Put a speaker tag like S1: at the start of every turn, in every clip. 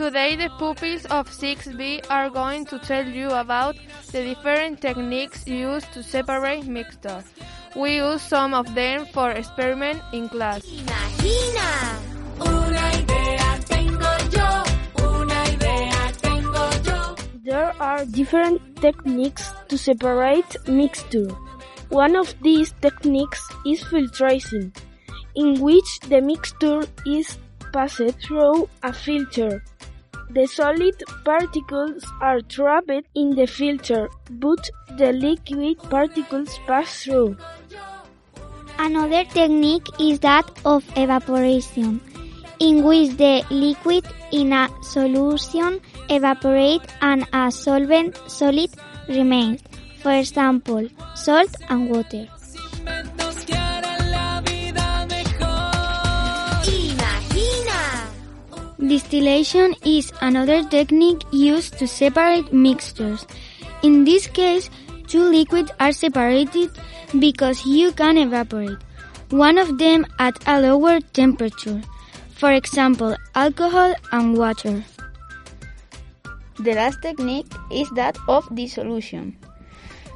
S1: Today the pupils of 6B are going to tell you about the different techniques used to separate mixtures. We use some of them for experiment in class.
S2: Imagina. Una idea tengo yo, una idea tengo yo.
S3: There are different techniques to separate mixture. One of these techniques is filtration, in which the mixture is passed through a filter. The solid particles are trapped in the filter, but the liquid particles pass through.
S4: Another technique is that of evaporation, in which the liquid in a solution evaporates and a solvent solid remains. For example, salt and water. Distillation is another technique used to separate mixtures. In this case, two liquids are separated because you can evaporate one of them at a lower temperature. For example, alcohol and water.
S5: The last technique is that of dissolution.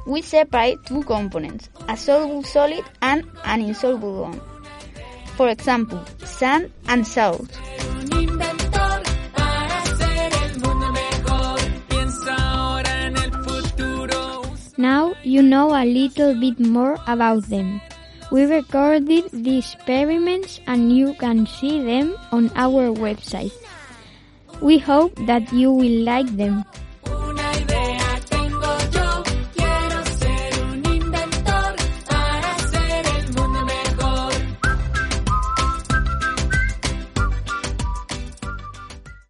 S5: We separate two components, a soluble solid and an insoluble one. For example, sand and salt.
S4: Now you know a little bit more about them. We recorded the experiments and you can see them on our website. We hope that you will like them.